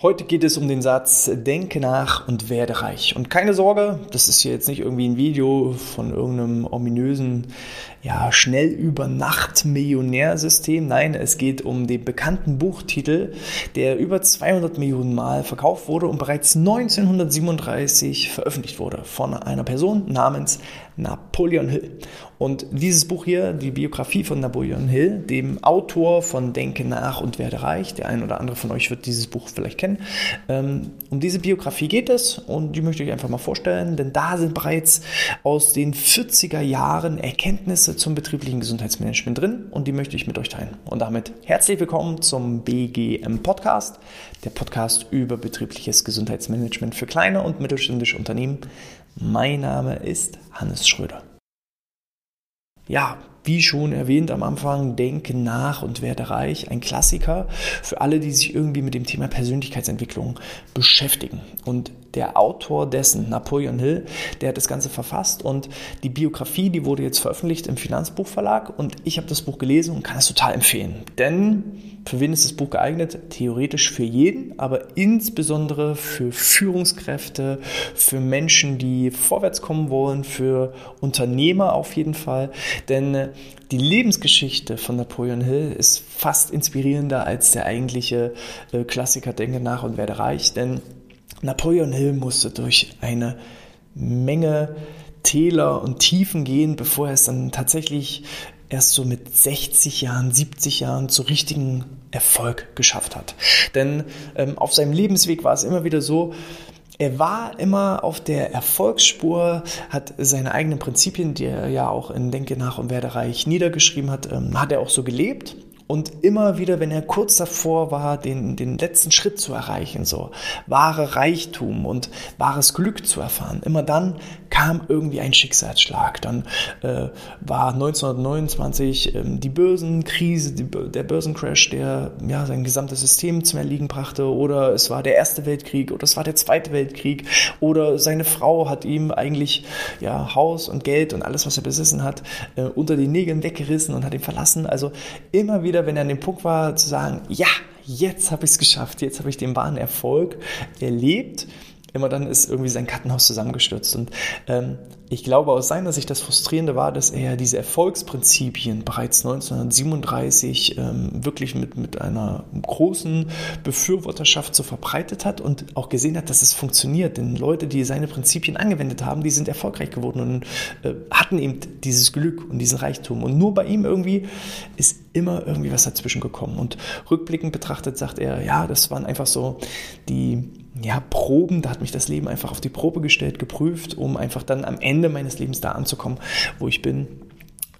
Heute geht es um den Satz, denke nach und werde reich. Und keine Sorge, das ist hier jetzt nicht irgendwie ein Video von irgendeinem ominösen, ja, schnell über Nacht Millionärsystem. Nein, es geht um den bekannten Buchtitel, der über 200 Millionen Mal verkauft wurde und bereits 1937 veröffentlicht wurde von einer Person namens Napoleon Hill. Und dieses Buch hier, die Biografie von Napoleon Hill, dem Autor von Denke nach und werde reich, der ein oder andere von euch wird dieses Buch vielleicht kennen, ähm, um diese Biografie geht es und die möchte ich einfach mal vorstellen, denn da sind bereits aus den 40er Jahren Erkenntnisse zum betrieblichen Gesundheitsmanagement drin und die möchte ich mit euch teilen. Und damit herzlich willkommen zum BGM Podcast, der Podcast über betriebliches Gesundheitsmanagement für kleine und mittelständische Unternehmen. Mein Name ist Hannes Schröder. Ja, wie schon erwähnt am Anfang, denke nach und werde reich. Ein Klassiker für alle, die sich irgendwie mit dem Thema Persönlichkeitsentwicklung beschäftigen. Und der Autor dessen, Napoleon Hill, der hat das Ganze verfasst und die Biografie, die wurde jetzt veröffentlicht im Finanzbuchverlag und ich habe das Buch gelesen und kann es total empfehlen. Denn für wen ist das Buch geeignet? Theoretisch für jeden, aber insbesondere für Führungskräfte, für Menschen, die vorwärts kommen wollen, für Unternehmer auf jeden Fall. Denn die Lebensgeschichte von Napoleon Hill ist fast inspirierender als der eigentliche äh, Klassiker Denke nach und werde reich. Denn Napoleon Hill musste durch eine Menge Täler und Tiefen gehen, bevor er es dann tatsächlich erst so mit 60 Jahren, 70 Jahren zu richtigen Erfolg geschafft hat. Denn ähm, auf seinem Lebensweg war es immer wieder so, er war immer auf der Erfolgsspur, hat seine eigenen Prinzipien, die er ja auch in Denke nach und werde reich niedergeschrieben hat, ähm, hat er auch so gelebt und immer wieder, wenn er kurz davor war, den, den letzten Schritt zu erreichen, so wahre Reichtum und wahres Glück zu erfahren, immer dann kam irgendwie ein Schicksalsschlag. Dann äh, war 1929 ähm, die Börsenkrise, die, der Börsencrash, der ja, sein gesamtes System zum Erliegen brachte, oder es war der Erste Weltkrieg, oder es war der Zweite Weltkrieg, oder seine Frau hat ihm eigentlich ja, Haus und Geld und alles, was er besessen hat, äh, unter den Nägeln weggerissen und hat ihn verlassen. Also immer wieder wieder, wenn er an dem Punkt war, zu sagen, ja, jetzt habe ich es geschafft, jetzt habe ich den wahren Erfolg erlebt immer dann ist irgendwie sein Kartenhaus zusammengestürzt. Und ähm, ich glaube aus seiner Sicht, das Frustrierende war, dass er diese Erfolgsprinzipien bereits 1937 ähm, wirklich mit, mit einer großen Befürworterschaft so verbreitet hat und auch gesehen hat, dass es funktioniert. Denn Leute, die seine Prinzipien angewendet haben, die sind erfolgreich geworden und äh, hatten eben dieses Glück und diesen Reichtum. Und nur bei ihm irgendwie ist immer irgendwie was dazwischen gekommen. Und rückblickend betrachtet sagt er, ja, das waren einfach so die ja, Proben, da hat mich das Leben einfach auf die Probe gestellt, geprüft, um einfach dann am Ende meines Lebens da anzukommen, wo ich bin.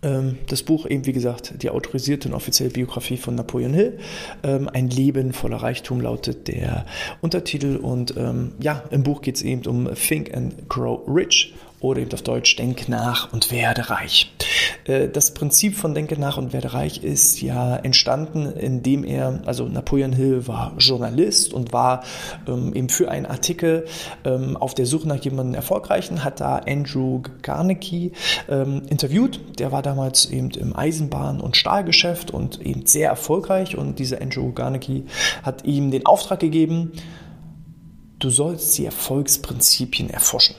Ähm, das Buch eben, wie gesagt, die autorisierte und offizielle Biografie von Napoleon Hill. Ähm, ein Leben voller Reichtum lautet der Untertitel. Und ähm, ja, im Buch geht es eben um Think and Grow Rich oder eben auf Deutsch Denk nach und werde reich. Äh, das Prinzip von Denke nach und werde reich ist ja entstanden, indem er, also Napoleon Hill war Journalist und war ähm, eben für einen Artikel ähm, auf der Suche nach jemandem Erfolgreichen, hat da Andrew Carnegie ähm, interviewt. Der war damals eben im Eisenbahn- und Stahlgeschäft und eben sehr erfolgreich und dieser Andrew Carnegie hat ihm den Auftrag gegeben, du sollst die Erfolgsprinzipien erforschen.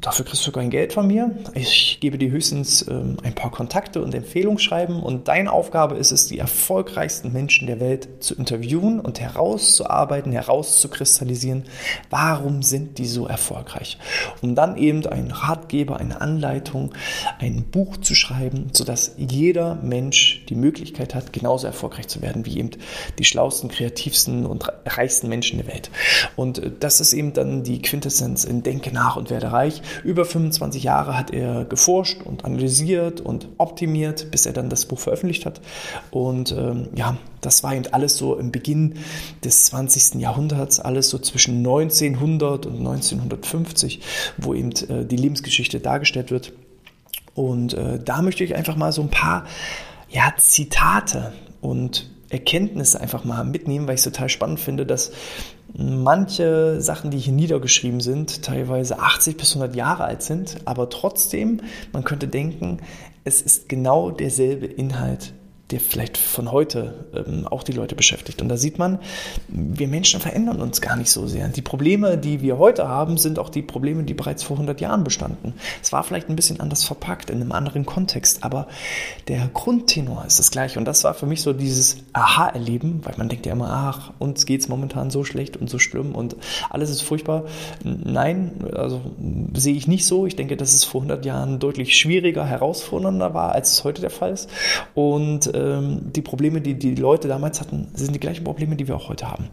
Dafür kriegst du kein Geld von mir. Ich gebe dir höchstens ähm, ein paar Kontakte und Empfehlungsschreiben und deine Aufgabe ist es, die erfolgreichsten Menschen der Welt zu interviewen und herauszuarbeiten, herauszukristallisieren, warum sind die so erfolgreich. Um dann eben einen Ratgeber, eine Anleitung, ein Buch zu schreiben, sodass jeder Mensch die Möglichkeit hat, genauso erfolgreich zu werden wie eben die schlausten, kreativsten und reichsten Menschen der Welt. Und äh, das ist eben dann die Quintessenz in Denke nach und werde reich. Über 25 Jahre hat er geforscht und analysiert und optimiert, bis er dann das Buch veröffentlicht hat. Und ähm, ja, das war eben alles so im Beginn des 20. Jahrhunderts, alles so zwischen 1900 und 1950, wo eben äh, die Lebensgeschichte dargestellt wird. Und äh, da möchte ich einfach mal so ein paar ja, Zitate und Erkenntnisse einfach mal mitnehmen, weil ich es total spannend finde, dass manche Sachen, die hier niedergeschrieben sind, teilweise 80 bis 100 Jahre alt sind, aber trotzdem, man könnte denken, es ist genau derselbe Inhalt der vielleicht von heute ähm, auch die Leute beschäftigt. Und da sieht man, wir Menschen verändern uns gar nicht so sehr. Die Probleme, die wir heute haben, sind auch die Probleme, die bereits vor 100 Jahren bestanden. Es war vielleicht ein bisschen anders verpackt, in einem anderen Kontext, aber der Grundtenor ist das gleiche. Und das war für mich so dieses Aha-Erleben, weil man denkt ja immer, ach, uns geht es momentan so schlecht und so schlimm und alles ist furchtbar. Nein, also sehe ich nicht so. Ich denke, dass es vor 100 Jahren deutlich schwieriger, herausfordernder war, als es heute der Fall ist. Und ähm, die Probleme, die die Leute damals hatten, sind die gleichen Probleme, die wir auch heute haben.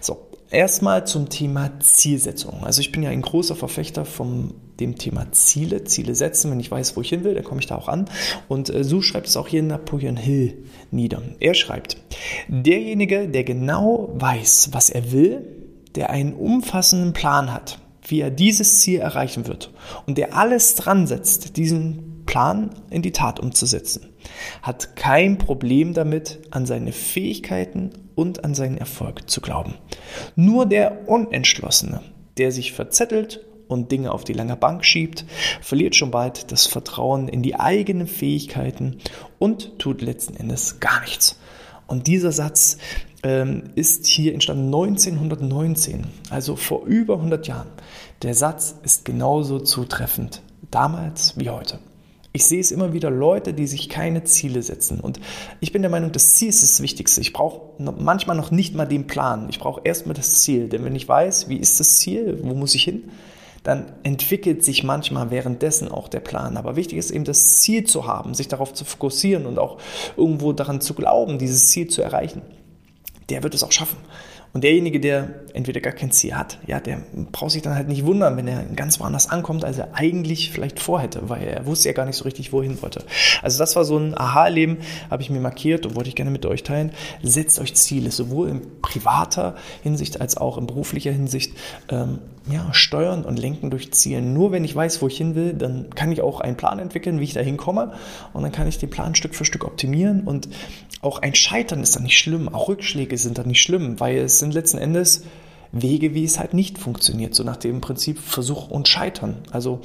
So, erstmal zum Thema Zielsetzung. Also ich bin ja ein großer Verfechter von dem Thema Ziele, Ziele setzen. Wenn ich weiß, wo ich hin will, dann komme ich da auch an. Und äh, so schreibt es auch hier Napoleon Hill nieder. Er schreibt, derjenige, der genau weiß, was er will, der einen umfassenden Plan hat, wie er dieses Ziel erreichen wird und der alles dran setzt, diesen Plan in die Tat umzusetzen, hat kein Problem damit, an seine Fähigkeiten und an seinen Erfolg zu glauben. Nur der Unentschlossene, der sich verzettelt und Dinge auf die lange Bank schiebt, verliert schon bald das Vertrauen in die eigenen Fähigkeiten und tut letzten Endes gar nichts. Und dieser Satz ähm, ist hier entstanden 1919, also vor über 100 Jahren. Der Satz ist genauso zutreffend damals wie heute. Ich sehe es immer wieder Leute, die sich keine Ziele setzen. Und ich bin der Meinung, das Ziel ist das Wichtigste. Ich brauche manchmal noch nicht mal den Plan. Ich brauche erstmal das Ziel. Denn wenn ich weiß, wie ist das Ziel, wo muss ich hin, dann entwickelt sich manchmal währenddessen auch der Plan. Aber wichtig ist eben das Ziel zu haben, sich darauf zu fokussieren und auch irgendwo daran zu glauben, dieses Ziel zu erreichen. Der wird es auch schaffen. Und derjenige, der entweder gar kein Ziel hat, ja, der braucht sich dann halt nicht wundern, wenn er ganz woanders ankommt, als er eigentlich vielleicht vorhätte, weil er wusste ja gar nicht so richtig, wohin wollte. Also das war so ein Aha-Leben, habe ich mir markiert und wollte ich gerne mit euch teilen. Setzt euch Ziele, sowohl in privater Hinsicht als auch in beruflicher Hinsicht. Ähm, ja, steuern und lenken durch Zielen. Nur wenn ich weiß, wo ich hin will, dann kann ich auch einen Plan entwickeln, wie ich da hinkomme. Und dann kann ich den Plan Stück für Stück optimieren. Und auch ein Scheitern ist dann nicht schlimm. Auch Rückschläge sind dann nicht schlimm, weil es sind letzten Endes Wege, wie es halt nicht funktioniert. So nach dem Prinzip Versuch und Scheitern. Also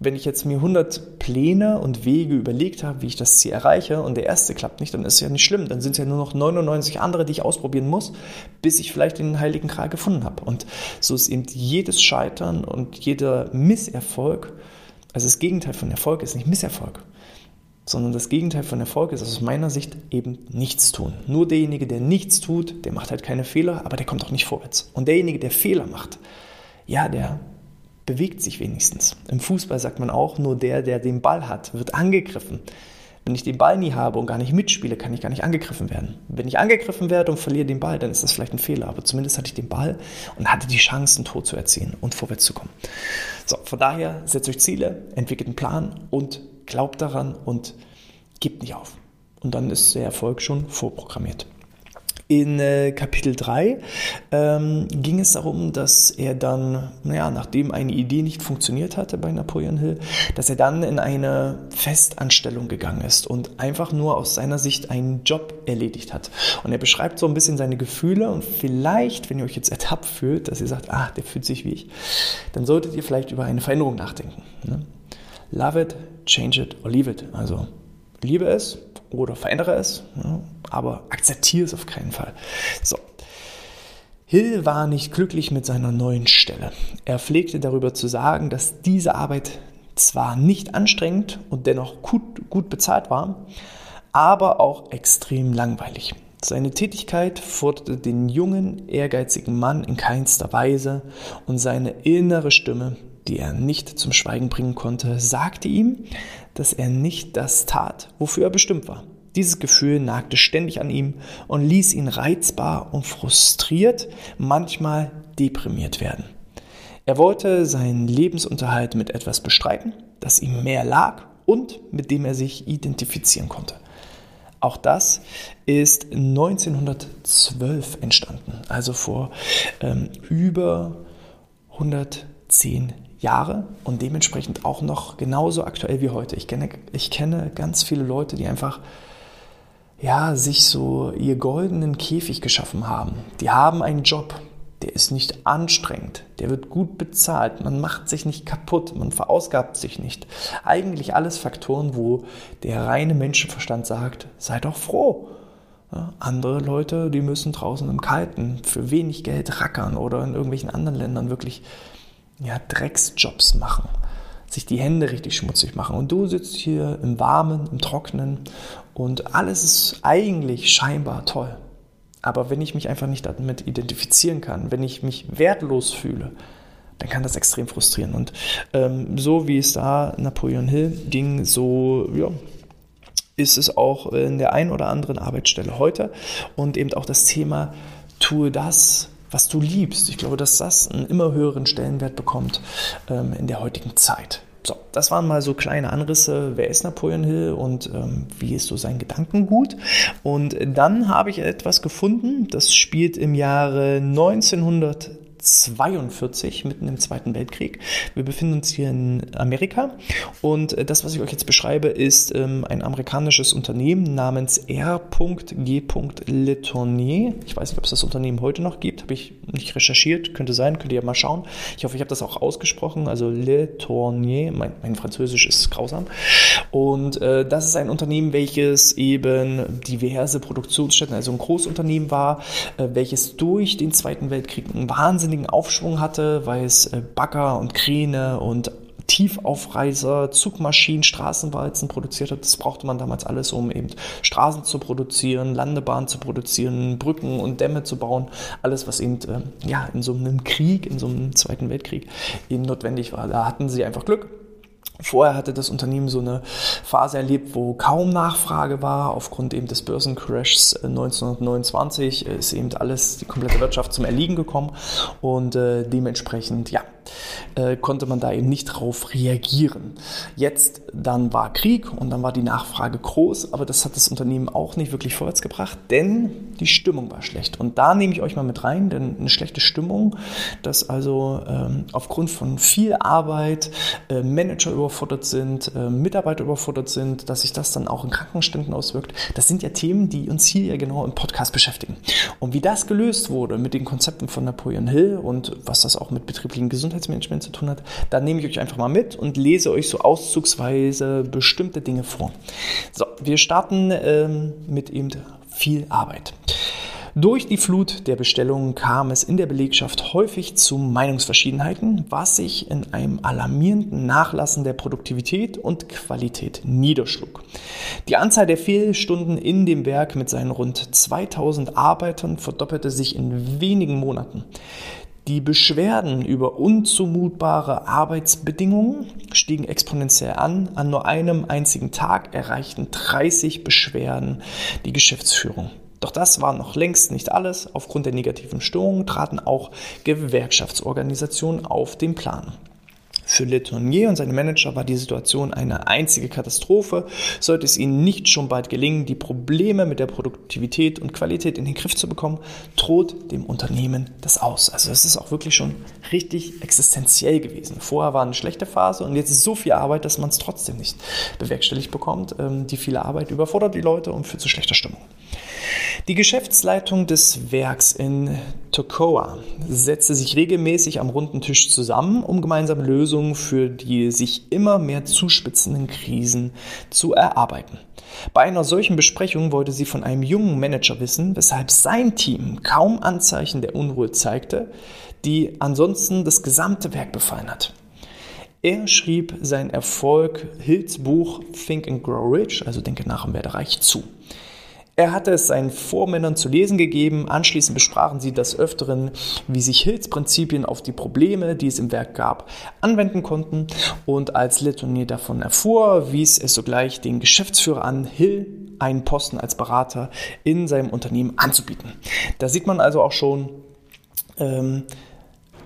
wenn ich jetzt mir 100 Pläne und Wege überlegt habe, wie ich das Ziel erreiche und der erste klappt nicht, dann ist es ja nicht schlimm. Dann sind es ja nur noch 99 andere, die ich ausprobieren muss, bis ich vielleicht den heiligen Gral gefunden habe. Und so ist eben jedes Scheitern und jeder Misserfolg, also das Gegenteil von Erfolg ist nicht Misserfolg, sondern das Gegenteil von Erfolg ist aus meiner Sicht eben nichts tun. Nur derjenige, der nichts tut, der macht halt keine Fehler, aber der kommt auch nicht vorwärts. Und derjenige, der Fehler macht, ja, der bewegt sich wenigstens. Im Fußball sagt man auch, nur der, der den Ball hat, wird angegriffen. Wenn ich den Ball nie habe und gar nicht mitspiele, kann ich gar nicht angegriffen werden. Wenn ich angegriffen werde und verliere den Ball, dann ist das vielleicht ein Fehler. Aber zumindest hatte ich den Ball und hatte die Chance, ein Tor zu erzielen und vorwärts zu kommen. So, von daher setzt euch Ziele, entwickelt einen Plan und glaubt daran und gebt nicht auf. Und dann ist der Erfolg schon vorprogrammiert. In äh, Kapitel 3 ähm, ging es darum, dass er dann, naja, nachdem eine Idee nicht funktioniert hatte bei Napoleon Hill, dass er dann in eine Festanstellung gegangen ist und einfach nur aus seiner Sicht einen Job erledigt hat. Und er beschreibt so ein bisschen seine Gefühle und vielleicht, wenn ihr euch jetzt ertappt fühlt, dass ihr sagt, ah, der fühlt sich wie ich, dann solltet ihr vielleicht über eine Veränderung nachdenken. Ne? Love it, change it or leave it. Also liebe es oder verändere es, ja, aber akzeptiere es auf keinen Fall. So. Hill war nicht glücklich mit seiner neuen Stelle. Er pflegte darüber zu sagen, dass diese Arbeit zwar nicht anstrengend und dennoch gut, gut bezahlt war, aber auch extrem langweilig. Seine Tätigkeit forderte den jungen, ehrgeizigen Mann in keinster Weise und seine innere Stimme, die er nicht zum Schweigen bringen konnte, sagte ihm, dass er nicht das tat, wofür er bestimmt war. Dieses Gefühl nagte ständig an ihm und ließ ihn reizbar und frustriert, manchmal deprimiert werden. Er wollte seinen Lebensunterhalt mit etwas bestreiten, das ihm mehr lag und mit dem er sich identifizieren konnte. Auch das ist 1912 entstanden, also vor ähm, über 110 Jahre und dementsprechend auch noch genauso aktuell wie heute. Ich kenne, ich kenne ganz viele Leute, die einfach ja, sich so ihr goldenen Käfig geschaffen haben. Die haben einen Job, der ist nicht anstrengend, der wird gut bezahlt, man macht sich nicht kaputt, man verausgabt sich nicht. Eigentlich alles Faktoren, wo der reine Menschenverstand sagt, sei doch froh. Ja, andere Leute, die müssen draußen im Kalten für wenig Geld rackern oder in irgendwelchen anderen Ländern wirklich ja, Drecksjobs machen, sich die Hände richtig schmutzig machen. Und du sitzt hier im Warmen, im Trockenen und alles ist eigentlich scheinbar toll. Aber wenn ich mich einfach nicht damit identifizieren kann, wenn ich mich wertlos fühle, dann kann das extrem frustrieren. Und ähm, so wie es da Napoleon Hill ging, so ja, ist es auch in der einen oder anderen Arbeitsstelle heute. Und eben auch das Thema, tue das, was du liebst. Ich glaube, dass das einen immer höheren Stellenwert bekommt ähm, in der heutigen Zeit. So, das waren mal so kleine Anrisse. Wer ist Napoleon Hill und ähm, wie ist so sein Gedankengut? Und dann habe ich etwas gefunden, das spielt im Jahre 1900 42, mitten im Zweiten Weltkrieg. Wir befinden uns hier in Amerika und äh, das, was ich euch jetzt beschreibe, ist ähm, ein amerikanisches Unternehmen namens R.G. Letournier. Ich weiß nicht, ob es das Unternehmen heute noch gibt, habe ich nicht recherchiert, könnte sein, könnt ihr ja mal schauen. Ich hoffe, ich habe das auch ausgesprochen, also Letournier, mein, mein Französisch ist grausam. Und äh, das ist ein Unternehmen, welches eben diverse Produktionsstätten, also ein Großunternehmen war, äh, welches durch den Zweiten Weltkrieg einen wahnsinnigen Aufschwung hatte, weil es äh, Bagger und Kräne und Tiefaufreißer, Zugmaschinen, Straßenwalzen produziert hat. Das brauchte man damals alles, um eben Straßen zu produzieren, Landebahnen zu produzieren, Brücken und Dämme zu bauen. Alles, was eben äh, ja, in so einem Krieg, in so einem Zweiten Weltkrieg eben notwendig war. Da hatten sie einfach Glück Vorher hatte das Unternehmen so eine Phase erlebt, wo kaum Nachfrage war. Aufgrund eben des Börsencrashs 1929 äh, ist eben alles, die komplette Wirtschaft zum Erliegen gekommen und äh, dementsprechend, ja, äh, konnte man da eben nicht drauf reagieren. Jetzt dann war Krieg und dann war die Nachfrage groß, aber das hat das Unternehmen auch nicht wirklich vorwärts gebracht, denn die Stimmung war schlecht. Und da nehme ich euch mal mit rein, denn eine schlechte Stimmung, dass also ähm, aufgrund von viel Arbeit äh, Manager überfordert sind, äh, Mitarbeiter überfordert sind, dass sich das dann auch in Krankenständen auswirkt, das sind ja Themen, die uns hier ja genau im Podcast beschäftigen. Und wie das gelöst wurde mit den Konzepten von Napoleon Hill und was das auch mit betrieblichen Gesundheitsmanagement zu tun hat, da nehme ich euch einfach mal mit und lese euch so auszugsweise bestimmte Dinge vor. So, wir starten ähm, mit eben viel Arbeit. Durch die Flut der Bestellungen kam es in der Belegschaft häufig zu Meinungsverschiedenheiten, was sich in einem alarmierenden Nachlassen der Produktivität und Qualität niederschlug. Die Anzahl der Fehlstunden in dem Werk mit seinen rund 2000 Arbeitern verdoppelte sich in wenigen Monaten. Die Beschwerden über unzumutbare Arbeitsbedingungen stiegen exponentiell an. An nur einem einzigen Tag erreichten 30 Beschwerden die Geschäftsführung. Doch das war noch längst nicht alles. Aufgrund der negativen Stimmung traten auch Gewerkschaftsorganisationen auf den Plan. Für Letournier und seine Manager war die Situation eine einzige Katastrophe. Sollte es ihnen nicht schon bald gelingen, die Probleme mit der Produktivität und Qualität in den Griff zu bekommen, droht dem Unternehmen das aus. Also es ist auch wirklich schon richtig existenziell gewesen. Vorher war eine schlechte Phase und jetzt ist so viel Arbeit, dass man es trotzdem nicht bewerkstelligt bekommt. Ähm, die viele Arbeit überfordert die Leute und führt zu schlechter Stimmung. Die Geschäftsleitung des Werks in Tocoa setzte sich regelmäßig am runden Tisch zusammen, um gemeinsame Lösungen für die sich immer mehr zuspitzenden Krisen zu erarbeiten. Bei einer solchen Besprechung wollte sie von einem jungen Manager wissen, weshalb sein Team kaum Anzeichen der Unruhe zeigte, die ansonsten das gesamte Werk befallen hat. Er schrieb sein Erfolg Hills Buch Think and Grow Rich, also Denke nach und werde reich, zu. Er hatte es seinen Vormännern zu lesen gegeben. Anschließend besprachen sie des Öfteren, wie sich Hills Prinzipien auf die Probleme, die es im Werk gab, anwenden konnten. Und als Letonier davon erfuhr, wies es sogleich den Geschäftsführer an, Hill einen Posten als Berater in seinem Unternehmen anzubieten. Da sieht man also auch schon, ähm,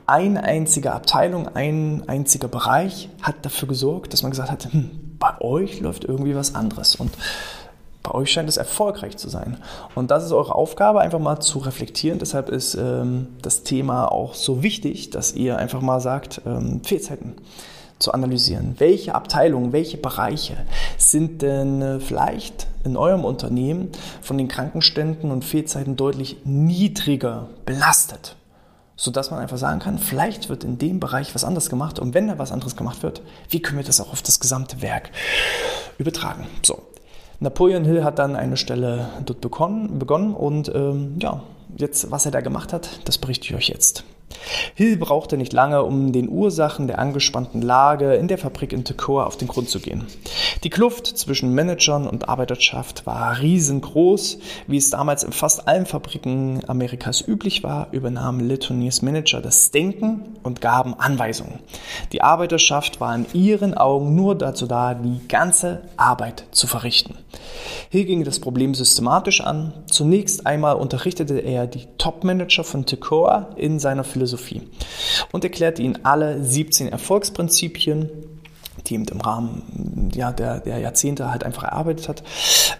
eine einzige Abteilung, ein einziger Bereich hat dafür gesorgt, dass man gesagt hat, hm, bei euch läuft irgendwie was anderes. Und bei euch scheint es erfolgreich zu sein. Und das ist eure Aufgabe, einfach mal zu reflektieren. Deshalb ist ähm, das Thema auch so wichtig, dass ihr einfach mal sagt, ähm, Fehlzeiten zu analysieren. Welche Abteilungen, welche Bereiche sind denn äh, vielleicht in eurem Unternehmen von den Krankenständen und Fehlzeiten deutlich niedriger belastet? sodass man einfach sagen kann, vielleicht wird in dem Bereich was anderes gemacht und wenn da was anderes gemacht wird, wie können wir das auch auf das gesamte Werk übertragen? So. Napoleon Hill hat dann eine Stelle dort begonnen, begonnen und ähm, ja, jetzt, was er da gemacht hat, das berichte ich euch jetzt. Hill brauchte nicht lange, um den Ursachen der angespannten Lage in der Fabrik in Tokyo auf den Grund zu gehen. Die Kluft zwischen Managern und Arbeiterschaft war riesengroß. Wie es damals in fast allen Fabriken Amerikas üblich war, übernahmen Letoniers Manager das Denken und gaben Anweisungen. Die Arbeiterschaft war in ihren Augen nur dazu da, die ganze Arbeit zu verrichten. Hill ging das Problem systematisch an. Zunächst einmal unterrichtete er die Top-Manager von Tekoa in seiner Philosophie und erklärte ihnen alle 17 Erfolgsprinzipien, die ihm im Rahmen ja, der, der, Jahrzehnte halt einfach erarbeitet hat,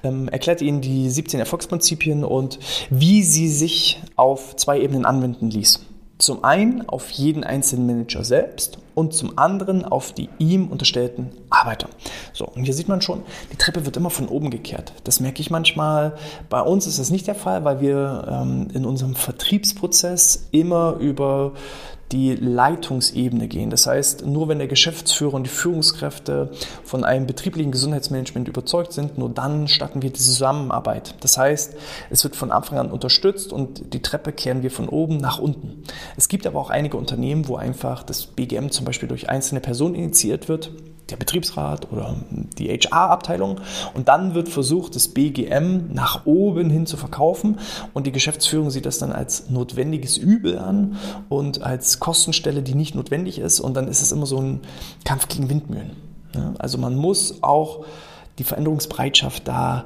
ähm, erklärte ihnen die 17 Erfolgsprinzipien und wie sie sich auf zwei Ebenen anwenden ließ. Zum einen auf jeden einzelnen Manager selbst und zum anderen auf die ihm unterstellten Arbeiter. So, und hier sieht man schon, die Treppe wird immer von oben gekehrt. Das merke ich manchmal. Bei uns ist das nicht der Fall, weil wir ähm, in unserem Vertriebsprozess immer über die Leitungsebene gehen. Das heißt, nur wenn der Geschäftsführer und die Führungskräfte von einem betrieblichen Gesundheitsmanagement überzeugt sind, nur dann starten wir die Zusammenarbeit. Das heißt, es wird von Anfang an unterstützt und die Treppe kehren wir von oben nach unten. Es gibt aber auch einige Unternehmen, wo einfach das BGM zum Beispiel durch einzelne Personen initiiert wird der Betriebsrat oder die HR-Abteilung. Und dann wird versucht, das BGM nach oben hin zu verkaufen. Und die Geschäftsführung sieht das dann als notwendiges Übel an und als Kostenstelle, die nicht notwendig ist. Und dann ist es immer so ein Kampf gegen Windmühlen. Also man muss auch die Veränderungsbereitschaft da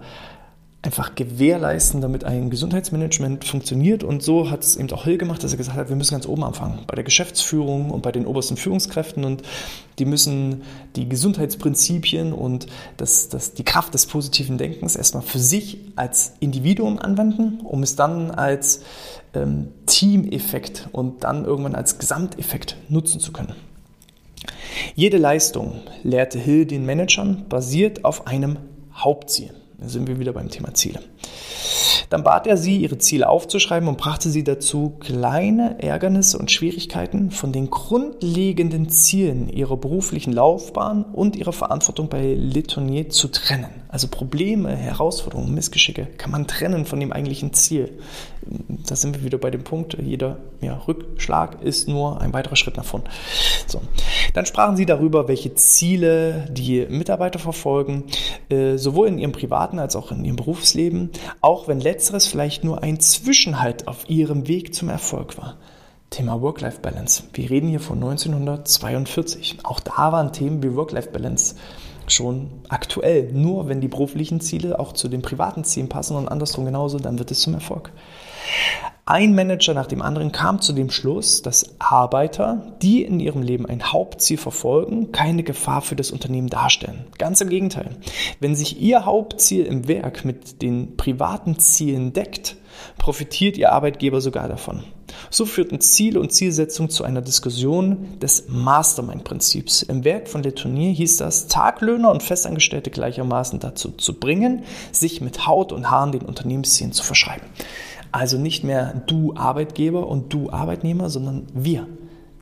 einfach gewährleisten, damit ein Gesundheitsmanagement funktioniert. Und so hat es eben auch Hill gemacht, dass er gesagt hat, wir müssen ganz oben anfangen, bei der Geschäftsführung und bei den obersten Führungskräften. Und die müssen die Gesundheitsprinzipien und das, das, die Kraft des positiven Denkens erstmal für sich als Individuum anwenden, um es dann als ähm, Teameffekt und dann irgendwann als Gesamteffekt nutzen zu können. Jede Leistung, lehrte Hill den Managern, basiert auf einem Hauptziel. Da sind wir wieder beim Thema Ziele. Dann bat er sie, ihre Ziele aufzuschreiben und brachte sie dazu, kleine Ärgernisse und Schwierigkeiten von den grundlegenden Zielen ihrer beruflichen Laufbahn und ihrer Verantwortung bei Letonier zu trennen. Also Probleme, Herausforderungen, Missgeschicke kann man trennen von dem eigentlichen Ziel. Da sind wir wieder bei dem Punkt, jeder ja, Rückschlag ist nur ein weiterer Schritt nach vorn. So. Dann sprachen sie darüber, welche Ziele die Mitarbeiter verfolgen, äh, sowohl in ihrem privaten als auch in ihrem Berufsleben, auch wenn letzteres vielleicht nur ein Zwischenhalt auf ihrem Weg zum Erfolg war. Thema Work-Life-Balance. Wir reden hier von 1942. Auch da waren Themen wie Work-Life-Balance schon aktuell. Nur wenn die beruflichen Ziele auch zu den privaten Zielen passen und andersrum genauso, dann wird es zum Erfolg. Ein Manager nach dem anderen kam zu dem Schluss, dass Arbeiter, die in ihrem Leben ein Hauptziel verfolgen, keine Gefahr für das Unternehmen darstellen. Ganz im Gegenteil. Wenn sich ihr Hauptziel im Werk mit den privaten Zielen deckt, profitiert ihr Arbeitgeber sogar davon. So führten Ziel und Zielsetzung zu einer Diskussion des Mastermind-Prinzips. Im Werk von Letonier hieß das, Taglöhner und Festangestellte gleichermaßen dazu zu bringen, sich mit Haut und Haaren den Unternehmenszielen zu verschreiben. Also nicht mehr du Arbeitgeber und du Arbeitnehmer, sondern wir.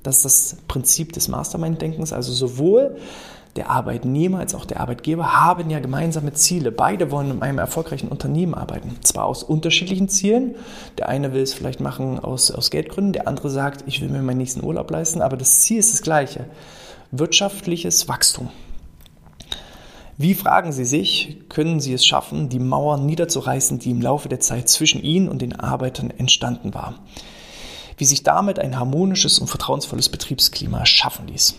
Das ist das Prinzip des Mastermind-Denkens. Also sowohl der Arbeitnehmer als auch der Arbeitgeber haben ja gemeinsame Ziele. Beide wollen in einem erfolgreichen Unternehmen arbeiten. Zwar aus unterschiedlichen Zielen. Der eine will es vielleicht machen aus, aus Geldgründen, der andere sagt, ich will mir meinen nächsten Urlaub leisten, aber das Ziel ist das gleiche. Wirtschaftliches Wachstum. Wie fragen Sie sich, können Sie es schaffen, die Mauer niederzureißen, die im Laufe der Zeit zwischen Ihnen und den Arbeitern entstanden war? Wie sich damit ein harmonisches und vertrauensvolles Betriebsklima schaffen ließ?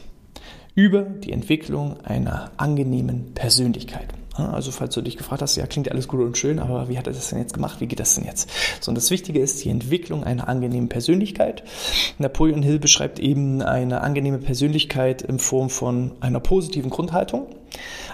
Über die Entwicklung einer angenehmen Persönlichkeit. Also falls du dich gefragt hast, ja, klingt alles gut und schön, aber wie hat er das denn jetzt gemacht? Wie geht das denn jetzt? So, und das Wichtige ist die Entwicklung einer angenehmen Persönlichkeit. Napoleon Hill beschreibt eben eine angenehme Persönlichkeit in Form von einer positiven Grundhaltung,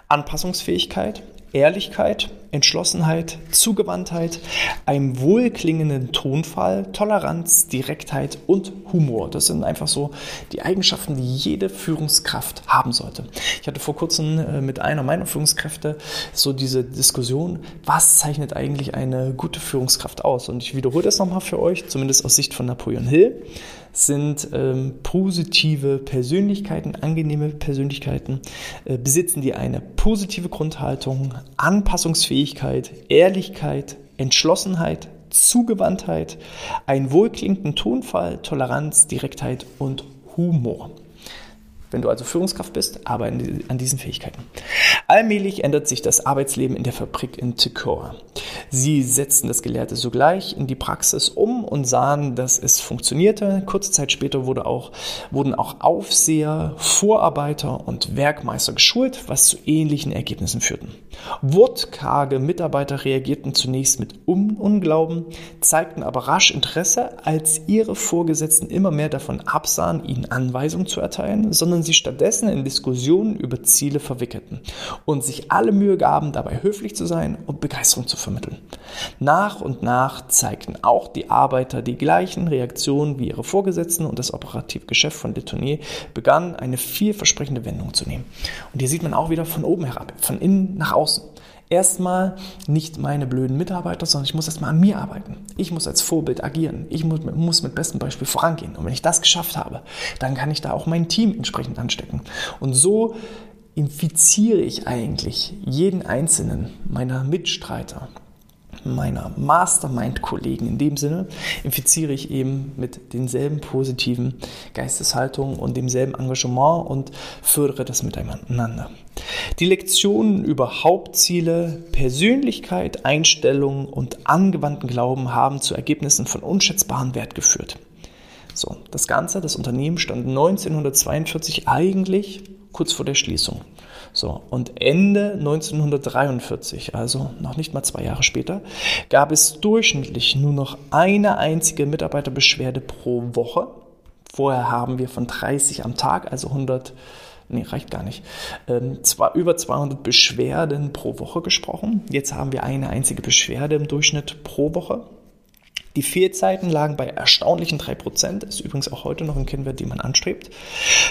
Anpassungsfähigkeit, Ehrlichkeit, Entschlossenheit, Zugewandtheit, einem wohlklingenden Tonfall, Toleranz, Direktheit und Humor. Das sind einfach so die Eigenschaften, die jede Führungskraft haben sollte. Ich hatte vor kurzem äh, mit einer meiner Führungskräfte so diese Diskussion, was zeichnet eigentlich eine gute Führungskraft aus? Und ich wiederhole das nochmal für euch, zumindest aus Sicht von Napoleon Hill. Sind ähm, positive Persönlichkeiten, angenehme Persönlichkeiten, äh, besitzen die eine positive Grundhaltung, Anpassungsfähigkeit, Ehrlichkeit, Entschlossenheit, Zugewandtheit, einen wohlklingenden Tonfall, Toleranz, Direktheit und Humor. Wenn du also Führungskraft bist, arbeite an diesen Fähigkeiten. Allmählich ändert sich das Arbeitsleben in der Fabrik in Ticora. Sie setzten das Gelehrte sogleich in die Praxis um und sahen, dass es funktionierte. Kurze Zeit später wurde auch, wurden auch Aufseher, Vorarbeiter und Werkmeister geschult, was zu ähnlichen Ergebnissen führten. Wortkarge Mitarbeiter reagierten zunächst mit Un Unglauben, zeigten aber rasch Interesse, als ihre Vorgesetzten immer mehr davon absahen, ihnen Anweisungen zu erteilen, sondern sie stattdessen in Diskussionen über Ziele verwickelten und sich alle Mühe gaben, dabei höflich zu sein und Begeisterung zu vermitteln. Nach und nach zeigten auch die Arbeiter die gleichen Reaktionen wie ihre Vorgesetzten und das operative Geschäft von Detonier begann eine vielversprechende Wendung zu nehmen. Und hier sieht man auch wieder von oben herab, von innen nach außen erstmal nicht meine blöden Mitarbeiter, sondern ich muss erstmal an mir arbeiten. Ich muss als Vorbild agieren. Ich muss, muss mit bestem Beispiel vorangehen. Und wenn ich das geschafft habe, dann kann ich da auch mein Team entsprechend anstecken. Und so infiziere ich eigentlich jeden einzelnen meiner Mitstreiter, meiner Mastermind-Kollegen in dem Sinne, infiziere ich eben mit denselben positiven Geisteshaltungen und demselben Engagement und fördere das miteinander. Die Lektionen über Hauptziele, Persönlichkeit, Einstellung und angewandten Glauben haben zu Ergebnissen von unschätzbarem Wert geführt. So, das Ganze, das Unternehmen stand 1942 eigentlich kurz vor der Schließung. So, und Ende 1943, also noch nicht mal zwei Jahre später, gab es durchschnittlich nur noch eine einzige Mitarbeiterbeschwerde pro Woche. Vorher haben wir von 30 am Tag, also 100, nee, reicht gar nicht, ähm, zwar über 200 Beschwerden pro Woche gesprochen. Jetzt haben wir eine einzige Beschwerde im Durchschnitt pro Woche. Die Fehlzeiten lagen bei erstaunlichen 3%, ist übrigens auch heute noch ein Kennwert, den man anstrebt.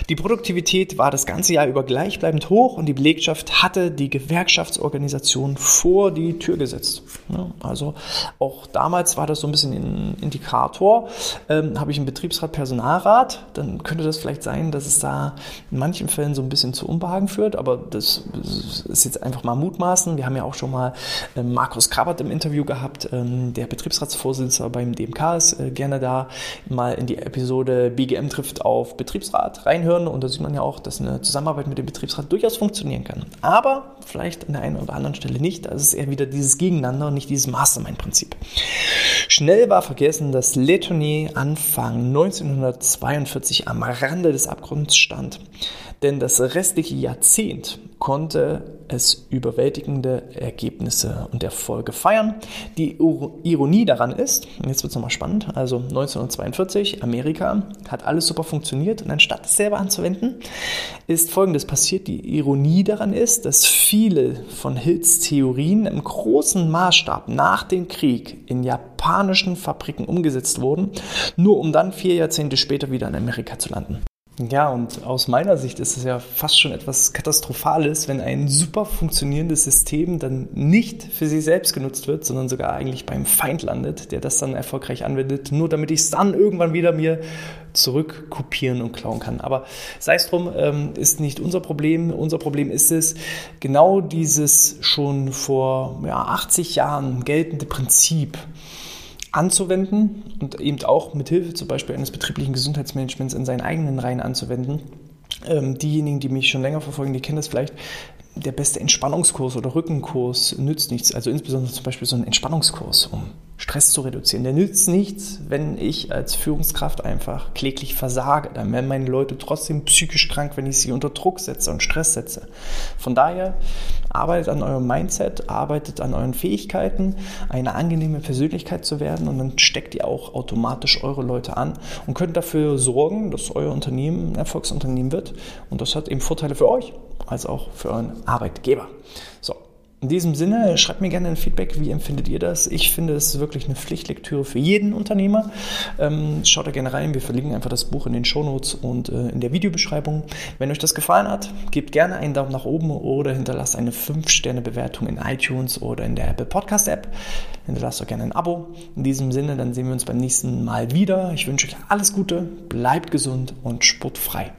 Die Produktivität war das ganze Jahr über gleichbleibend hoch und die Belegschaft hatte die Gewerkschaftsorganisation vor die Tür gesetzt. Also auch damals war das so ein bisschen ein Indikator. Ähm, habe ich einen Betriebsrat, Personalrat, dann könnte das vielleicht sein, dass es da in manchen Fällen so ein bisschen zu Unbehagen führt, aber das ist jetzt einfach mal mutmaßen. Wir haben ja auch schon mal äh, Markus Krabbert im Interview gehabt, ähm, der Betriebsratsvorsitzende beim DMK ist, äh, gerne da mal in die Episode BGM trifft auf Betriebsrat reinhören und da sieht man ja auch, dass eine Zusammenarbeit mit dem Betriebsrat durchaus funktionieren kann. Aber vielleicht an der einen oder anderen Stelle nicht. Das ist eher wieder dieses Gegeneinander und nicht dieses Mastermind-Prinzip. Schnell war vergessen, dass Letonier Anfang 1942 am Rande des Abgrunds stand. Denn das restliche Jahrzehnt konnte es überwältigende Ergebnisse und Erfolge feiern. Die Ironie daran ist, jetzt wird es nochmal spannend, also 1942, Amerika, hat alles super funktioniert und anstatt es selber anzuwenden, ist Folgendes passiert. Die Ironie daran ist, dass viele von Hills Theorien im großen Maßstab nach dem Krieg in japanischen Fabriken umgesetzt wurden, nur um dann vier Jahrzehnte später wieder in Amerika zu landen. Ja, und aus meiner Sicht ist es ja fast schon etwas Katastrophales, wenn ein super funktionierendes System dann nicht für sich selbst genutzt wird, sondern sogar eigentlich beim Feind landet, der das dann erfolgreich anwendet, nur damit ich es dann irgendwann wieder mir zurückkopieren und klauen kann. Aber sei es drum, ähm, ist nicht unser Problem. Unser Problem ist es, genau dieses schon vor ja, 80 Jahren geltende Prinzip, anzuwenden und eben auch mit Hilfe zum Beispiel eines betrieblichen Gesundheitsmanagements in seinen eigenen Reihen anzuwenden. Ähm, diejenigen, die mich schon länger verfolgen, die kennen das vielleicht. Der beste Entspannungskurs oder Rückenkurs nützt nichts. Also insbesondere zum Beispiel so ein Entspannungskurs, um Stress zu reduzieren. Der nützt nichts, wenn ich als Führungskraft einfach kläglich versage. Dann werden meine Leute trotzdem psychisch krank, wenn ich sie unter Druck setze und Stress setze. Von daher arbeitet an eurem Mindset, arbeitet an euren Fähigkeiten, eine angenehme Persönlichkeit zu werden und dann steckt ihr auch automatisch eure Leute an und könnt dafür sorgen, dass euer Unternehmen ein Erfolgsunternehmen wird. Und das hat eben Vorteile für euch als auch für euren Arbeitgeber. So, In diesem Sinne, schreibt mir gerne ein Feedback, wie empfindet ihr das? Ich finde es wirklich eine Pflichtlektüre für jeden Unternehmer. Ähm, schaut da gerne rein, wir verlinken einfach das Buch in den Shownotes und äh, in der Videobeschreibung. Wenn euch das gefallen hat, gebt gerne einen Daumen nach oben oder hinterlasst eine 5-Sterne-Bewertung in iTunes oder in der Apple Podcast App. Hinterlasst auch gerne ein Abo. In diesem Sinne, dann sehen wir uns beim nächsten Mal wieder. Ich wünsche euch alles Gute, bleibt gesund und sportfrei.